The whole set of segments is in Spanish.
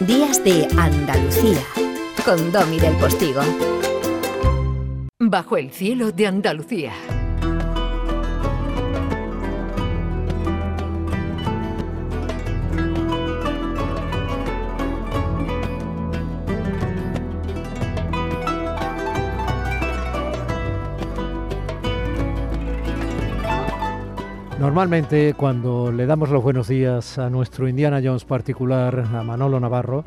Días de Andalucía con Domi del Postigo. Bajo el cielo de Andalucía. Normalmente cuando le damos los buenos días a nuestro Indiana Jones particular, a Manolo Navarro,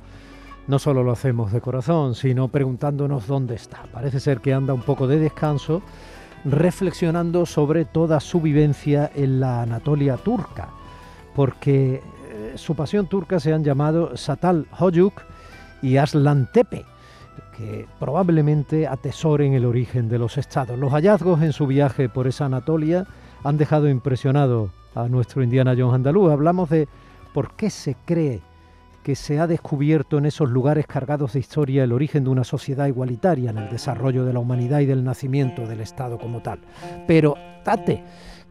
no solo lo hacemos de corazón, sino preguntándonos dónde está. Parece ser que anda un poco de descanso, reflexionando sobre toda su vivencia en la Anatolia turca, porque eh, su pasión turca se han llamado Satal Hoyuk y Aslan Tepe que probablemente atesoren el origen de los estados. Los hallazgos en su viaje por esa Anatolia han dejado impresionado a nuestro Indiana Jones andaluz. Hablamos de por qué se cree que se ha descubierto en esos lugares cargados de historia el origen de una sociedad igualitaria en el desarrollo de la humanidad y del nacimiento del Estado como tal. Pero, Tate,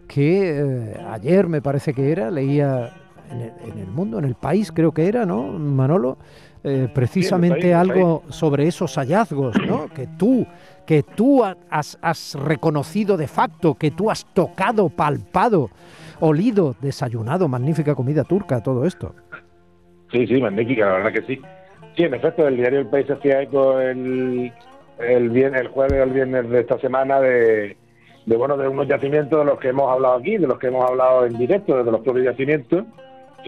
que eh, ayer me parece que era, leía en el, en el, mundo, en el país creo que era, ¿no, Manolo? Eh, precisamente sí, país, algo sobre esos hallazgos, ¿no? Que tú que tú has, has, reconocido de facto, que tú has tocado, palpado, olido, desayunado, magnífica comida turca, todo esto. Sí, sí, magnífica, la verdad que sí. Sí, en efecto, el diario El País hacía eco el, el, viernes, el jueves o el viernes de esta semana de, de, bueno, de unos yacimientos de los que hemos hablado aquí, de los que hemos hablado en directo, de los propios yacimientos,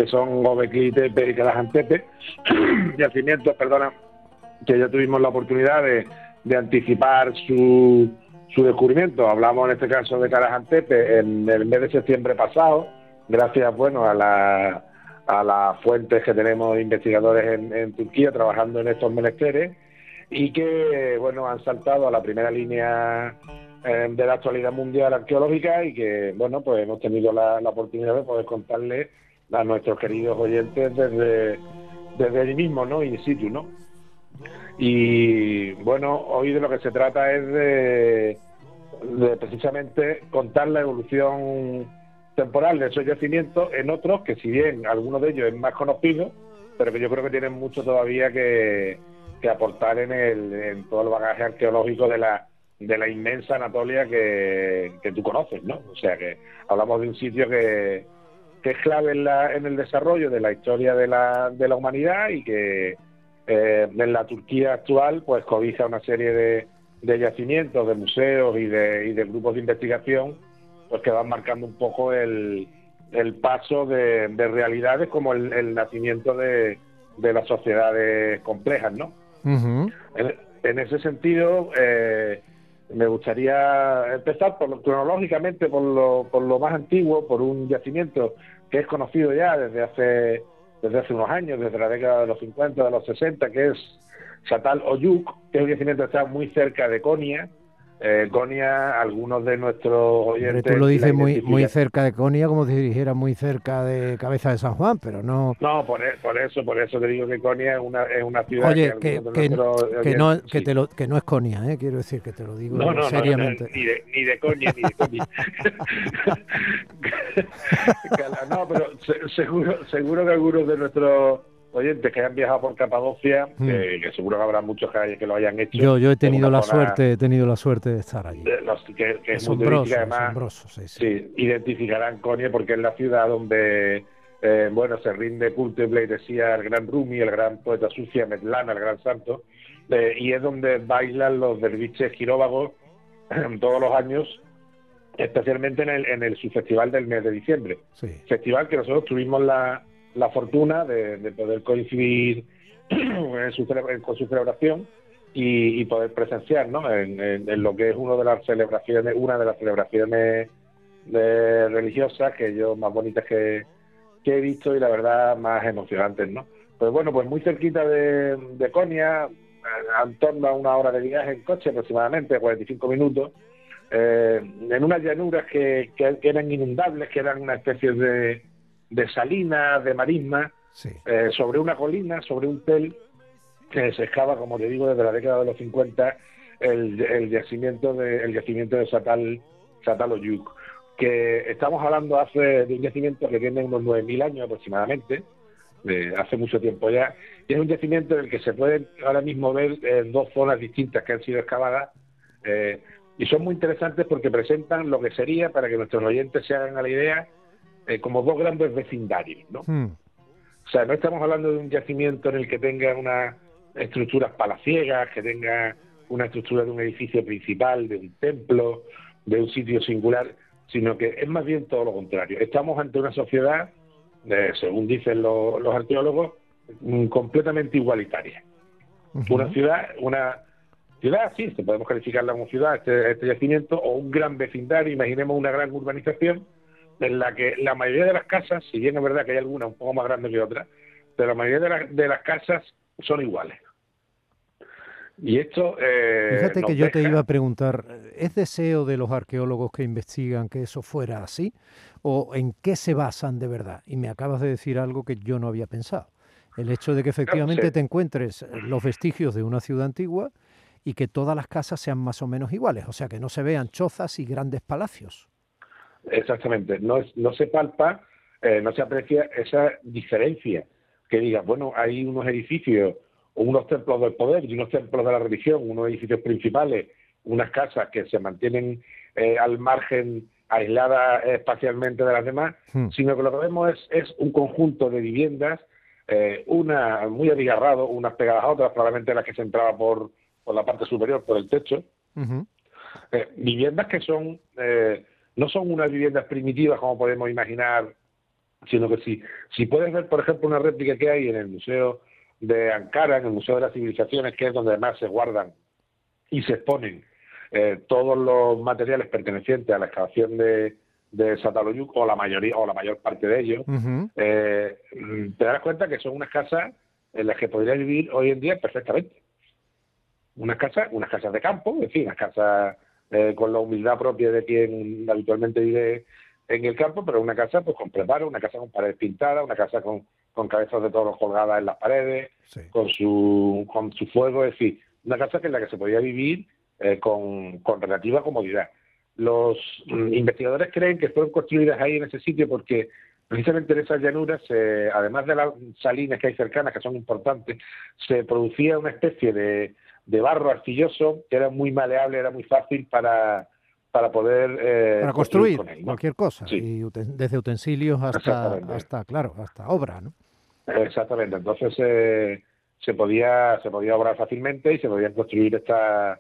que son Gobekli Tepe y Kalajantepe, yacimientos, perdona, que ya tuvimos la oportunidad de de anticipar su, su descubrimiento. Hablamos en este caso de Karajantepe en el mes de septiembre pasado, gracias bueno a la a las fuentes que tenemos investigadores en, en, Turquía trabajando en estos menesteres y que bueno han saltado a la primera línea eh, de la actualidad mundial arqueológica y que bueno pues hemos tenido la, la oportunidad de poder contarle a nuestros queridos oyentes desde desde mismo, ¿no? In situ, ¿no? Y bueno, hoy de lo que se trata es de, precisamente contar la evolución temporal de esos yacimientos en otros que si bien algunos de ellos es más conocido, pero que yo creo que tienen mucho todavía que, que aportar en, el, en todo el bagaje arqueológico de la de la inmensa Anatolia que, que tú conoces, ¿no? O sea que hablamos de un sitio que, que es clave en, la, en el desarrollo de la historia de la, de la humanidad y que eh, en la Turquía actual pues cobija una serie de, de yacimientos, de museos y de, y de, grupos de investigación pues que van marcando un poco el, el paso de, de, realidades como el, el nacimiento de, de, las sociedades complejas, ¿no? Uh -huh. en, en, ese sentido, eh, me gustaría empezar por cronológicamente por lo, por lo más antiguo, por un yacimiento que es conocido ya desde hace desde hace unos años, desde la década de los 50, de los 60, que es Satal Oyuk, que es un yacimiento que está muy cerca de Konya. Eh, Konya, algunos de nuestros oyentes... Pero tú lo dices muy, muy cerca de Konya, como si dijera muy cerca de Cabeza de San Juan, pero no... No, por, por eso por eso te digo que Konya es una, es una ciudad... Oye, que, que, que, oyentes, no, que, te lo, que no es Konya, ¿eh? quiero decir que te lo digo no, no, seriamente. No, ni, de, ni de Konya, ni de Konya. no, pero seguro, seguro que algunos de nuestros oyentes que hayan viajado por Capadocia, mm. que, que, seguro que habrá muchos que, que, lo hayan hecho. Yo, yo he tenido la suerte, he tenido la suerte de estar allí. Los, que, que es muy además, sí, sí. sí, identificarán Konya porque es la ciudad donde eh, bueno se rinde culto y pleitesía al gran Rumi, el gran poeta sucia Metlana, el gran santo, eh, y es donde bailan los derviches quiróvagos todos los años especialmente en el, en el subfestival del mes de diciembre. Sí. Festival que nosotros tuvimos la, la fortuna de, de, poder coincidir con su celebración y, y poder presenciar ¿no? En, lo que es una de las celebraciones, una de las celebraciones de, religiosas que yo más bonitas que, he visto y la verdad más emocionantes, ¿no? Pues bueno, pues muy cerquita de, de Conia, en torno a una hora de viaje en coche aproximadamente, 45 minutos, eh, en unas llanuras que, que, eran inundables, que eran una especie de, de salinas, de marisma, sí. eh, sobre una colina, sobre un tel que se excava, como te digo, desde la década de los 50, el, el yacimiento de el yacimiento de Satal, Satal Oyuk, que estamos hablando hace de un yacimiento que tiene unos 9.000 años aproximadamente, hace mucho tiempo ya. Y es un yacimiento en el que se pueden ahora mismo ver dos zonas distintas que han sido excavadas. y son muy interesantes porque presentan lo que sería, para que nuestros oyentes se hagan a la idea, como dos grandes vecindarios, ¿no? Hmm. O sea, no estamos hablando de un yacimiento en el que tenga unas estructuras palaciegas, que tenga una estructura de un edificio principal, de un templo, de un sitio singular, sino que es más bien todo lo contrario. Estamos ante una sociedad, eh, según dicen los, arqueólogos, mm, completamente igualitaria. Una ciudad, una ciudad, sí, se podemos calificarla como ciudad, este, este yacimiento, o un gran vecindario, imaginemos una gran urbanización, en la que la mayoría de las casas, si bien es verdad que hay algunas un poco más grandes que otras, pero la mayoría de, las casas son iguales. Y esto. Eh, Fíjate que yo te iba a preguntar, ¿es deseo de los arqueólogos que investigan que eso fuera así? ¿O en qué se basan de verdad? Y me acabas de decir algo que yo no había pensado. El hecho de que efectivamente te encuentres los vestigios de una ciudad antigua y que todas las casas sean más o menos iguales, o sea, que no se vean chozas y grandes palacios. Exactamente, no, no se palpa, eh, no se aprecia esa diferencia. Que diga, bueno, hay unos edificios, unos templos del poder y unos templos de la religión, unos edificios principales, unas casas que se mantienen eh, al margen, aisladas espacialmente de las demás, hmm. sino que lo que vemos es, es un conjunto de viviendas, eh, una muy abigarrado, unas pegadas a otras, probablemente las que se entraba por, por la parte superior, por el techo. viviendas que son no son unas viviendas primitivas como podemos imaginar, sino que si, si puedes ver, por ejemplo, una réplica que hay en el Museo de Ankara, en el Museo de las Civilizaciones, que es donde además se guardan y se exponen eh, todos los materiales pertenecientes a la excavación de, de Sataloyuk, o la mayoría, o la mayor parte de ellos, eh, te das cuenta que son unas casas en las que podría vivir hoy en día perfectamente. Unas casas, unas casas de campo, en fin, unas casas eh, con la humildad propia de quien habitualmente vive en el campo, pero una casa pues con preparo, una casa con paredes pintadas, una casa con, con cabezas de toros colgadas en las paredes, con su con su fuego, es decir, una casa que en la que se podía vivir eh, con, con relativa comodidad. Los mm, investigadores creen que fueron construidas ahí en ese sitio porque precisamente en esas llanuras, además de las salinas que hay cercanas, que son importantes, se producía una especie de, de barro arcilloso que era muy maleable, era muy fácil para, para poder eh, para construir, cualquier cosa, y desde utensilios hasta, hasta, claro, hasta obra, ¿no? Exactamente, entonces eh, se podía se podía obrar fácilmente y se podían construir estas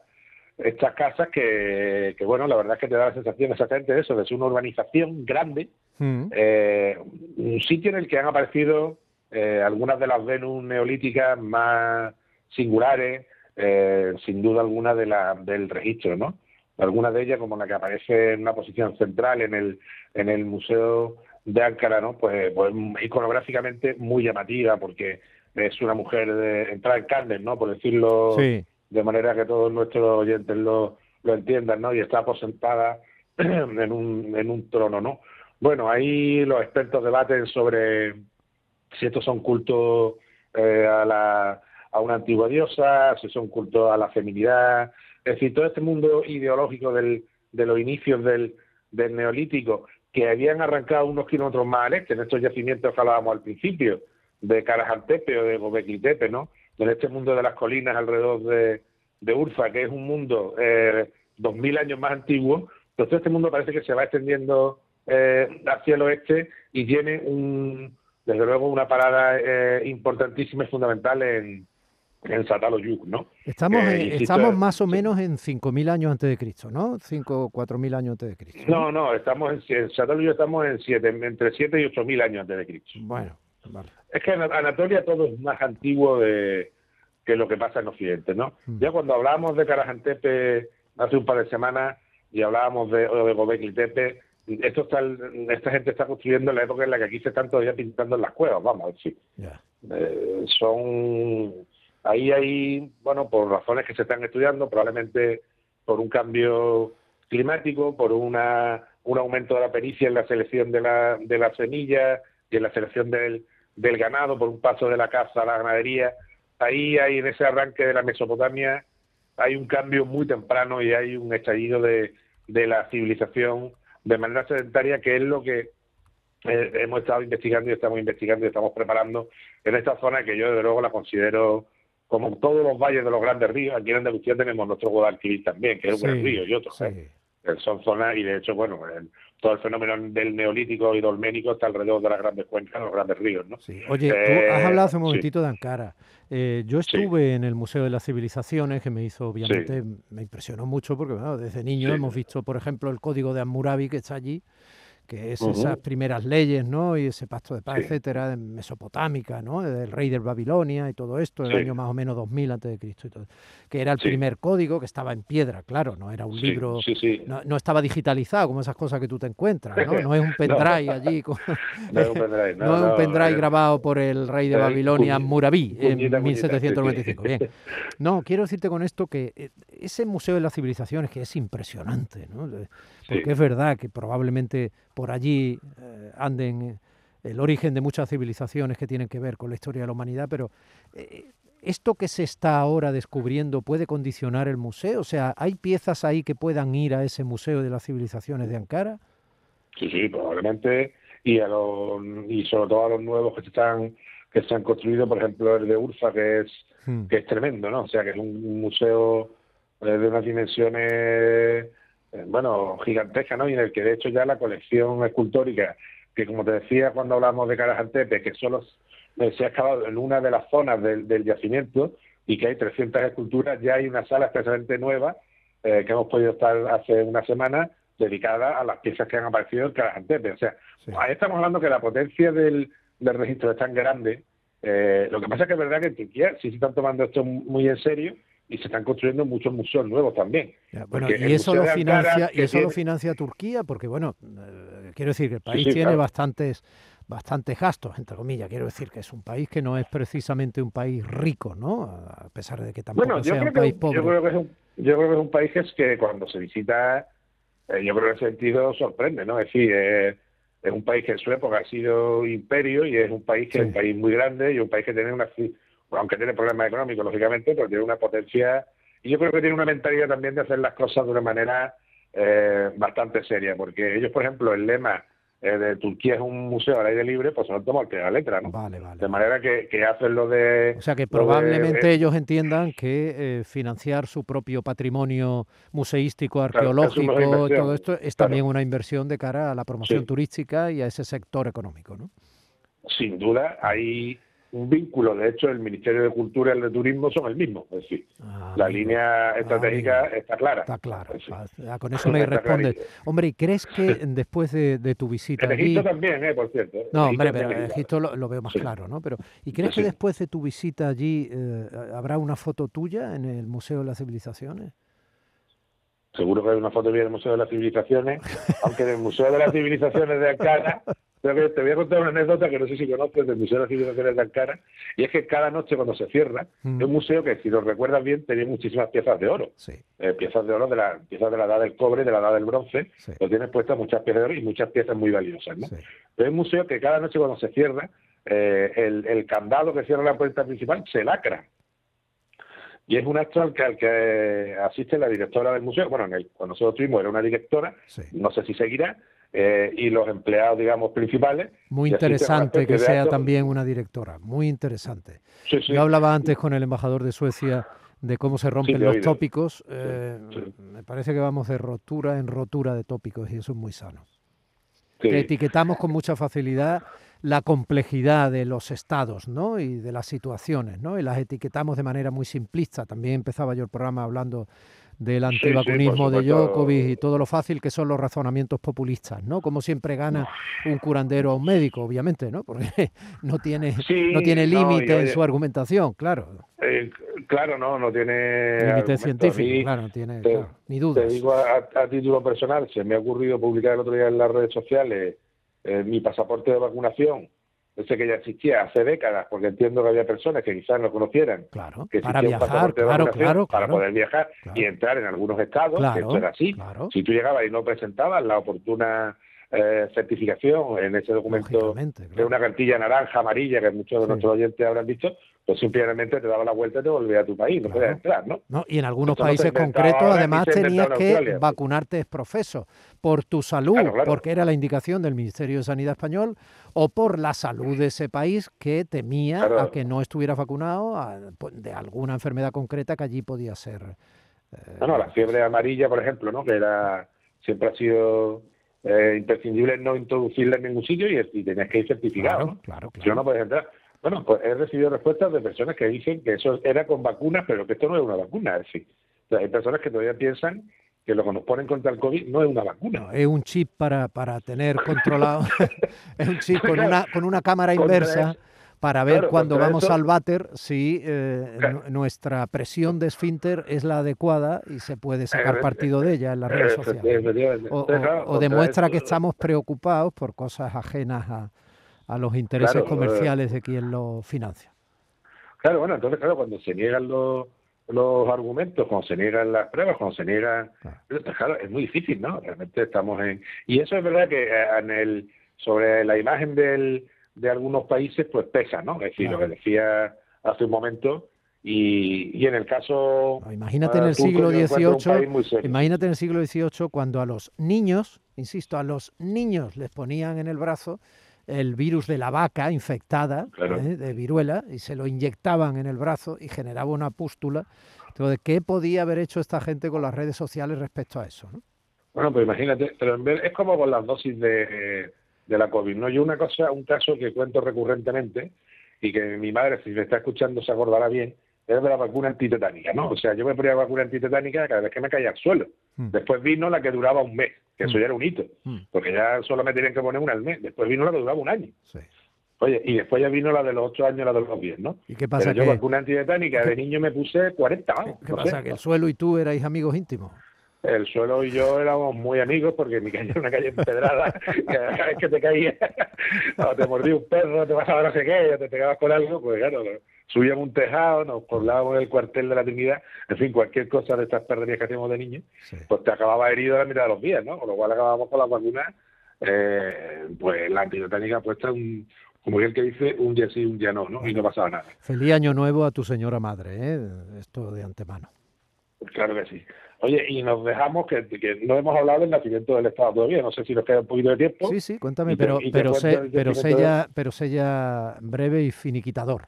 estas casas que, que, bueno, la verdad es que te da la sensación exactamente de eso, de ser una urbanización grande, mm. eh, un sitio en el que han aparecido algunas de las Venus neolíticas más singulares, eh, sin duda alguna de la, del registro, ¿no? Algunas de ellas, como la que aparece en una posición central en el, en el Museo de Ankara, ¿no? Pues, pues iconográficamente muy llamativa, porque es una mujer de entrada en carne, ¿no? Por decirlo de manera que todos nuestros oyentes lo, lo entiendan, ¿no? Y está aposentada en un, en un trono, ¿no? Bueno, ahí los expertos debaten sobre si estos son cultos eh, a la a una antigua diosa, si son cultos a la feminidad, es decir, todo este mundo ideológico del, de los inicios del, del neolítico, que habían arrancado unos kilómetros más al este, en estos yacimientos que hablábamos al principio, de Carajantepe o de Gobekli ¿no? En este mundo de las colinas alrededor de, de Urfa, que es un mundo eh, dos mil años más antiguo, pues todo este mundo parece que se va extendiendo eh, hacia el oeste y tiene un, desde luego una parada eh, importantísima y fundamental en, en Sataloyuk, ¿no? Estamos, estamos más o menos en 5.000 años antes de Cristo, ¿no? 5 o 4.000 años antes de Cristo. No, no, estamos en, en Sataloyuk estamos en siete, entre 7 y 8.000 años antes de Cristo. Bueno, vale. Es que en Anatolia todo es más antiguo de, que lo que pasa en Occidente, ¿no? Mm. Ya cuando hablábamos de Carajantepe hace un par de semanas y hablábamos de, de Gobekli Tepe, esto está, esta gente está construyendo en la época en la que aquí se están todavía pintando en las cuevas, vamos a decir. Eh, son Ahí hay, bueno, por razones que se están estudiando, probablemente por un cambio climático, por una, un aumento de la pericia en la selección de la, de la semilla y en la selección del, del ganado, por un paso de la caza a la ganadería. Ahí hay en ese arranque de la Mesopotamia, hay un cambio muy temprano y hay un estallido de, de la civilización de manera sedentaria, que es lo que eh, hemos estado investigando y estamos investigando y estamos preparando en esta zona que yo desde luego la considero como todos los valles de los grandes ríos, aquí en Andalucía tenemos nuestro Guadalquivir también, que es un gran río y otros. ¿eh? Son zonas, y de hecho, bueno, todo el fenómeno del neolítico y dolménico está alrededor de las grandes cuencas, los grandes ríos, ¿no? Oye, tú has hablado hace un momentito de Ankara. Eh, yo estuve en el Museo de las Civilizaciones, que me hizo, obviamente, me impresionó mucho, porque bueno, desde niño hemos visto, por ejemplo, el código de Hammurabi que está allí, que es esas primeras leyes, ¿no? Y ese pacto de paz, etcétera, de mesopotámica, ¿no? Del rey de Babilonia y todo esto, el año más o menos 2000 antes de Cristo y todo. Que era el primer código que estaba en piedra, claro, no era un libro, no, no, estaba digitalizado como esas cosas que tú te encuentras, ¿no? No es un pendrive allí, no es un pendrive, no, es un pendrive grabado por el rey de Babilonia, Murabí, en 1795. Bien. No, quiero decirte con esto que eh, ese Museo de las Civilizaciones que es impresionante, ¿no? porque es verdad que probablemente por allí eh, anden eh, el origen de muchas civilizaciones que tienen que ver con la historia de la humanidad, pero eh, ¿esto que se está ahora descubriendo puede condicionar el museo? O sea, ¿hay piezas ahí que puedan ir a ese Museo de las Civilizaciones de Ankara? Sí, sí, probablemente, y, a y sobre todo a los nuevos que se están que se han construido, por ejemplo, el de Urfa, que es, hmm. que es tremendo, ¿no? O sea, que es un museo de unas dimensiones bueno, gigantesca, ¿no? Y en el que de hecho ya la colección escultórica, que como te decía cuando hablamos de Carajantepe, que solo eh, se ha excavado en una de las zonas del, yacimiento y que hay 300 esculturas, ya hay una sala especialmente nueva eh, que hemos podido estar hace una semana dedicada a las piezas que han aparecido en Carajantepe. O sea, ahí estamos hablando que la potencia del, registro es tan grande. lo que pasa es que es verdad que en Turquía sí se están tomando esto muy en serio y se están construyendo muchos museos nuevos también. bueno, y eso, lo financia, y eso lo financia Turquía, porque bueno, eh, quiero decir que el país tiene bastantes bastantes gastos, entre comillas. Quiero decir que es un país que no es precisamente un país rico, ¿no? A pesar de que tampoco sea un país pobre. Yo creo, que es un, yo creo que es un país que, es que cuando se visita, eh, yo creo que en ese sentido sorprende, ¿no? Es decir, es un país que en su época ha sido imperio y es un país que es un país muy grande y un país que tiene una aunque tiene problemas económicos, lógicamente, pero tiene una potencia y yo creo que tiene una mentalidad también de hacer las cosas de una manera eh, bastante seria, porque ellos, por ejemplo, el lema eh, de Turquía es un museo al aire libre, pues se lo toman al la letra, ¿no? Vale, vale. De manera que, que hacen lo de... O sea, que probablemente eh, ellos entiendan que financiar su propio patrimonio museístico, arqueológico, todo esto es también una inversión de cara a la promoción turística y a ese sector económico, ¿no? Sin duda, hay vínculo. De hecho, el Ministerio de Cultura y el de Turismo son el mismo. Es decir, ah, la línea estratégica está clara. Está claro. Ah, con eso me respondes. Hombre, ¿y crees que después de, tu visita en Egipto también, eh, por cierto. No, hombre, pero en Egipto lo, veo más claro, ¿no? Pero ¿y crees que después de tu visita allí eh, habrá una foto tuya en el Museo de las Civilizaciones? Seguro que hay una foto mía en el Museo de las Civilizaciones, aunque en el Museo de las Civilizaciones de Ankara te voy a contar una anécdota que no sé si conoces del Museo de Civilizaciones de Ankara, y es que cada noche cuando se cierra, mm. es un museo que, si lo recuerdas bien, tenía muchísimas piezas de oro. Eh, piezas de oro de la, piezas de la edad del cobre, de la edad del bronce, lo tienes puestas muchas piezas de oro y muchas piezas muy valiosas. ¿no? Pero es un museo que cada noche cuando se cierra, eh, el, candado que cierra la puerta principal se lacra. Y es un acto al que, asiste la directora del museo. Bueno, en el, cuando nosotros estuvimos era una directora, no sé si seguirá, eh, y los empleados, digamos, principales. Muy interesante que sea también una directora, muy interesante. Yo hablaba antes con el embajador de Suecia de cómo se rompen los tópicos. Eh, me parece que vamos de rotura en rotura de tópicos y eso es muy sano. etiquetamos con mucha facilidad la complejidad de los estados ¿no? y de las situaciones, ¿no? y las etiquetamos de manera muy simplista. También empezaba yo el programa hablando del antivacunismo de Djokovic y todo lo fácil que son los razonamientos populistas, ¿no? Como siempre gana un curandero a un médico, obviamente, ¿no? Porque no tiene, no tiene límite en su argumentación, claro. Eh, claro, no, no tiene... Límite científico, claro, no tiene ni dudas. Te digo a, título personal, se me ha ocurrido publicar el otro día en las redes sociales eh, mi pasaporte de vacunación sé que ya existía hace décadas, porque entiendo que había personas que quizás no conocieran claro, que para viajar, claro, claro, para poder viajar y entrar en algunos estados, que esto era así. Si tú llegabas y no presentabas la oportuna eh, certificación en ese documento de una cartilla naranja, amarilla, que muchos de nuestros oyentes habrán visto, pues simplemente te daba la vuelta y te volvías a tu país, no podías entrar, ¿no? ¿no? Y en algunos países concretos, además, tenías que vacunarte profeso por tu salud, porque era la indicación del Ministerio de Sanidad español, o por la salud de ese país que temía a que no estuviera vacunado pues, de alguna enfermedad concreta que allí podía ser. Eh, no, no, la fiebre amarilla, por ejemplo, ¿no? Que era siempre ha sido eh, imprescindible no introducirla en ningún sitio y, y tenías que ir certificado. Claro, claro, claro. no puedes entrar. Bueno, pues he recibido respuestas de personas que dicen que eso era con vacunas, pero que esto no es una vacuna. Es decir, hay personas que todavía piensan que lo que nos ponen contra el COVID no es una vacuna. es un chip para, para tener controlado, es un chip con una, con una cámara inversa para ver cuando vamos al váter si eh, nuestra presión de esfínter es la adecuada y se puede sacar partido de ella en las redes sociales. O, demuestra que estamos preocupados por cosas ajenas a, a los intereses comerciales de quien lo financia. Claro, bueno, entonces, claro, cuando se niegan los, los argumentos, cuando se niegan las pruebas, cuando se niegan... Claro. es muy difícil, ¿no? Realmente estamos en... Y eso es verdad que eh, en el sobre la imagen del, de algunos países, pues pesa, ¿no? Es decir, lo que decía hace un momento, y, y, en el caso. Imagínate en el siglo XVIII. Imagínate en el siglo XVIII cuando a los niños, insisto, a los niños les ponían en el brazo el virus de la vaca infectada ¿eh? de viruela y se lo inyectaban en el brazo y generaba una pústula. Entonces, ¿qué podía haber hecho esta gente con las redes sociales respecto a eso? Bueno, pues imagínate, pero es como con las dosis de, de la COVID. ¿no? Yo una cosa, un caso que cuento recurrentemente y que mi madre, si me está escuchando, se acordará bien, es de la vacuna antitetánica, ¿no? O sea, yo me ponía vacuna antitetánica cada vez que me caía al suelo. Hmm. Después vino la que duraba un mes, que eso hmm. ya era un hito, hmm. porque ya solo me tenían que poner una al mes. Después vino la que duraba un año. Oye, y después ya vino la de los ocho años, la de los 10, ¿no? ¿Y qué pasa? Pero yo vacuna antitetánica de niño me puse 40, vamos. ¿Qué, pasa? ¿Que el suelo y tú erais amigos íntimos? El suelo y yo éramos muy amigos porque mi calle era una calle empedrada, cada vez que te caía, o te mordía un perro, te pasaba no sé qué, o te pegabas con algo, pues claro, subíamos un tejado, nos poblábamos en el cuartel de la Trinidad, en fin, cualquier cosa de estas perderías que hacíamos de niños, pues te acababa herido a la mitad de los días, ¿no? Con lo cual acabábamos con la vacuna, eh, pues la antidotánica puesta un, como el que dice, un día sí, un día no, ¿no? Y no pasaba nada. Feliz año nuevo a tu señora madre, ¿eh? Esto de antemano. Claro que sí. Oye, y nos dejamos que, no hemos hablado del nacimiento del Estado todavía. No sé si nos queda un poquito de tiempo. Sí, sí, cuéntame, pero, pero, sé, pero, sé ya, pero sé ya breve y finiquitador.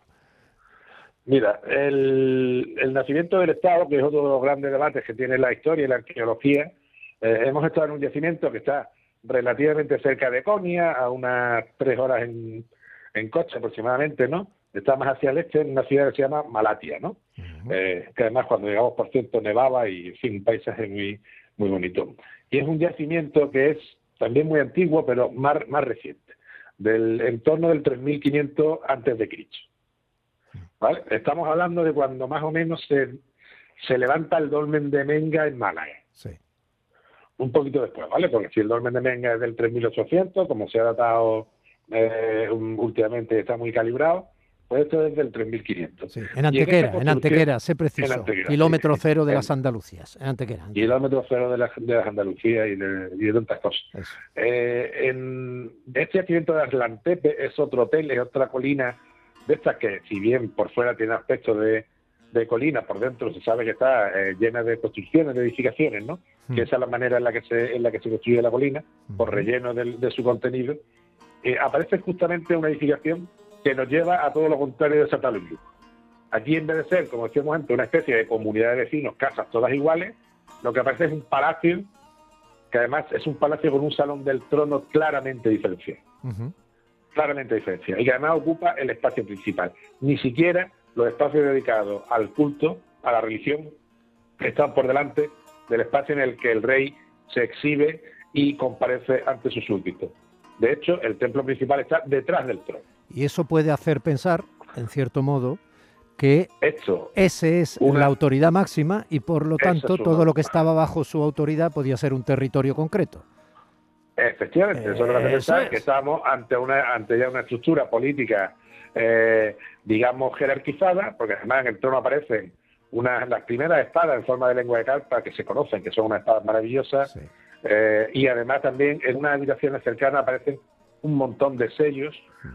Mira, el, nacimiento del Estado, que es otro de los grandes debates que tiene la historia y la arqueología, eh, hemos estado en un yacimiento que está relativamente cerca de Conia, a unas tres horas en, en coche aproximadamente, ¿no? Está más hacia el este, en una ciudad que se llama Malatia, ¿no? Eh, que además cuando llegamos, por cierto, nevaba y, en fin, un paisaje muy, muy bonito. Y es un yacimiento que es también muy antiguo, pero más, más reciente, del entorno del 3500 antes de Cristo. ¿Vale? Estamos hablando de cuando más o menos se, se levanta el dolmen de Menga en Málaga. Sí. Un poquito después, ¿vale? Porque si el dolmen de Menga es del 3800, como se ha datado eh, últimamente, está muy calibrado, pues esto es del 3500. en Antequera, en, Antequera, sé preciso. kilómetro cero de las Andalucías, en Antequera. Kilómetro cero de, de las Andalucías y de, y tantas cosas. Eh, en este yacimiento de Aslantepe es otro hotel, es otra colina de estas que, si bien por fuera tiene aspecto de, colina, por dentro se sabe que está eh, llena de construcciones, de edificaciones, ¿no? Hmm. Que esa es la manera en la que se, en la que se construye la colina, por relleno de, su contenido. Eh, aparece justamente una edificación que nos lleva a todo lo contrario de Santa Lucia. Aquí, en vez de ser, como decíamos antes, una especie de comunidad de vecinos, casas todas iguales, lo que aparece es un palacio, que además es un palacio con un salón del trono claramente diferenciado. Claramente diferenciado. Y que además ocupa el espacio principal. Ni siquiera los espacios dedicados al culto, a la religión, están por delante del espacio en el que el rey se exhibe y comparece ante sus súbditos. De hecho, el templo principal está detrás del trono. Y eso puede hacer pensar, en cierto modo, que ese es la autoridad máxima y por lo tanto todo lo que estaba bajo su autoridad podía ser un territorio concreto. Efectivamente, eso, es lo que pensar que estamos ante una ante ya una estructura política, eh, digamos, jerarquizada, porque además en el trono aparecen unas las primeras espadas en forma de lengua de carpa que se conocen, que son unas espadas maravillosas, Eh, y además también en unas habitaciones cercanas aparecen un montón de sellos,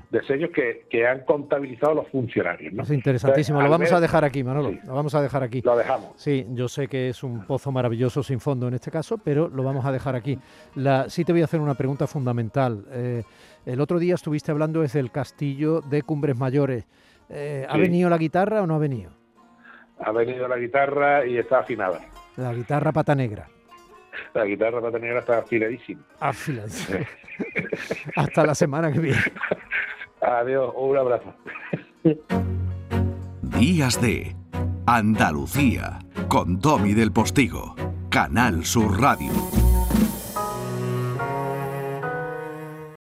de sellos que, que han contabilizado los funcionarios. ¿no? Es interesantísimo. lo vamos a dejar aquí, Manolo. Lo vamos a dejar aquí. Lo dejamos. Sí, yo sé que es un pozo maravilloso sin fondo en este caso, pero lo vamos a dejar aquí. La, sí te voy a hacer una pregunta fundamental. Eh, el otro día estuviste hablando desde el castillo de Cumbres Mayores. Eh, ¿Ha venido la guitarra o no ha venido? Ha venido la guitarra y está afinada. La guitarra pata negra. La guitarra pata negra está afiladísima. Afiladísima. Hasta la semana que viene. Adiós, un abrazo. Días de Andalucía con Domi del Postigo, Canal Sur Radio.